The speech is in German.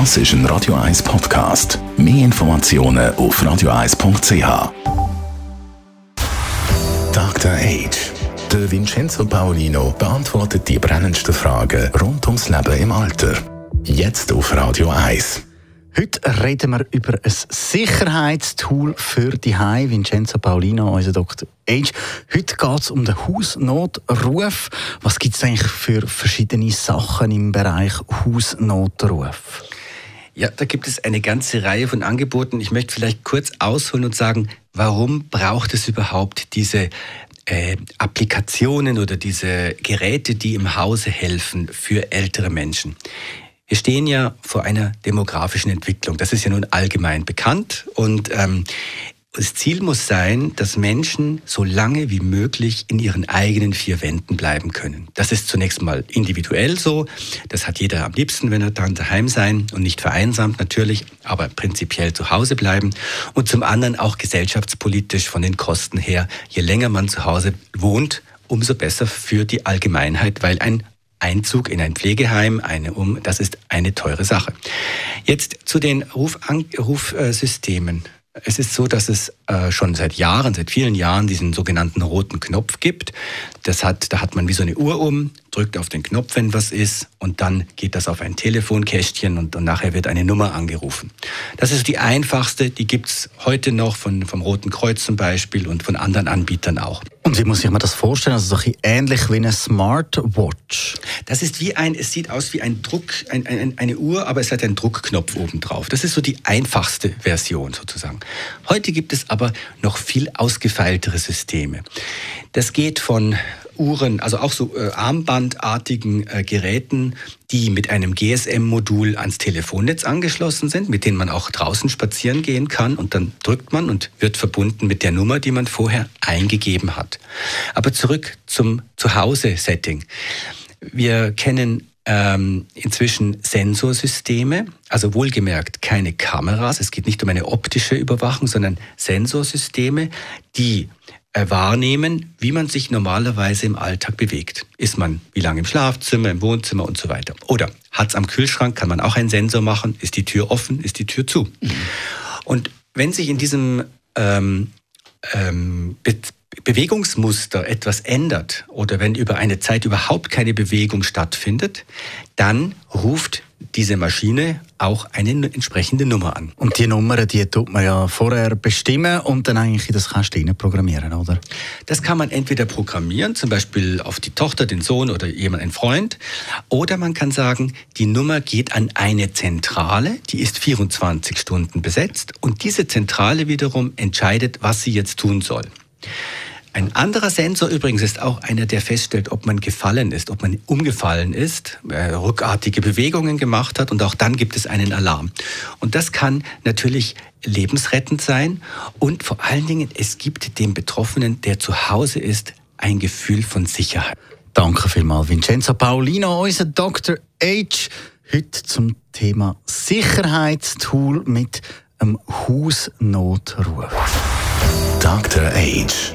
Das ist ein Radio 1 Podcast. Mehr Informationen auf radio1.ch. Dr. Age. Der Vincenzo Paolino beantwortet die brennendsten Fragen rund ums Leben im Alter. Jetzt auf Radio 1. Heute reden wir über ein Sicherheitstool für die Hai. Vincenzo Paulino, unser Dr. Age. Heute geht es um den Hausnotruf. Was gibt es eigentlich für verschiedene Sachen im Bereich Hausnotruf? Ja, da gibt es eine ganze Reihe von Angeboten. Ich möchte vielleicht kurz ausholen und sagen, warum braucht es überhaupt diese äh, Applikationen oder diese Geräte, die im Hause helfen für ältere Menschen. Wir stehen ja vor einer demografischen Entwicklung. Das ist ja nun allgemein bekannt. Und ähm, das Ziel muss sein, dass Menschen so lange wie möglich in ihren eigenen vier Wänden bleiben können. Das ist zunächst mal individuell so. Das hat jeder am liebsten, wenn er dann daheim sein und nicht vereinsamt natürlich, aber prinzipiell zu Hause bleiben. Und zum anderen auch gesellschaftspolitisch von den Kosten her. Je länger man zu Hause wohnt, umso besser für die Allgemeinheit, weil ein Einzug in ein Pflegeheim, eine um, das ist eine teure Sache. Jetzt zu den Rufsystemen. Es ist so, dass es äh, schon seit Jahren, seit vielen Jahren diesen sogenannten roten Knopf gibt. Das hat, da hat man wie so eine Uhr um, drückt auf den Knopf, wenn was ist, und dann geht das auf ein Telefonkästchen und, und nachher wird eine Nummer angerufen. Das ist die einfachste, die gibt's heute noch von, vom Roten Kreuz zum Beispiel und von anderen Anbietern auch. Und wie muss ich mir das vorstellen? Also so ähnlich wie eine Smartwatch. Das ist wie ein, es sieht aus wie ein Druck, ein, ein, eine Uhr, aber es hat einen Druckknopf oben drauf. Das ist so die einfachste Version sozusagen. Heute gibt es aber noch viel ausgefeiltere Systeme. Das geht von Uhren, also auch so äh, armbandartigen äh, Geräten, die mit einem GSM-Modul ans Telefonnetz angeschlossen sind, mit denen man auch draußen spazieren gehen kann und dann drückt man und wird verbunden mit der Nummer, die man vorher eingegeben hat. Aber zurück zum Zuhause-Setting. Wir kennen ähm, inzwischen Sensorsysteme, also wohlgemerkt keine Kameras, es geht nicht um eine optische Überwachung, sondern Sensorsysteme, die äh, wahrnehmen, wie man sich normalerweise im Alltag bewegt. Ist man wie lange im Schlafzimmer, im Wohnzimmer und so weiter. Oder hat es am Kühlschrank, kann man auch einen Sensor machen, ist die Tür offen, ist die Tür zu. Mhm. Und wenn sich in diesem ähm, ähm, Bewegungsmuster etwas ändert oder wenn über eine Zeit überhaupt keine Bewegung stattfindet, dann ruft diese Maschine auch eine entsprechende Nummer an. Und die Nummer, die tut man ja vorher bestimmen und dann eigentlich in das Kasten programmieren, oder? Das kann man entweder programmieren, zum Beispiel auf die Tochter, den Sohn oder jemand, ein Freund, oder man kann sagen, die Nummer geht an eine Zentrale, die ist 24 Stunden besetzt und diese Zentrale wiederum entscheidet, was sie jetzt tun soll. Ein anderer Sensor übrigens ist auch einer, der feststellt, ob man gefallen ist, ob man umgefallen ist, äh, rückartige Bewegungen gemacht hat und auch dann gibt es einen Alarm. Und das kann natürlich lebensrettend sein und vor allen Dingen, es gibt dem Betroffenen, der zu Hause ist, ein Gefühl von Sicherheit. Danke vielmals, Vincenzo Paulino, unser Dr. H. Heute zum Thema Sicherheitstool mit einem Hausnotruf. Dr. Age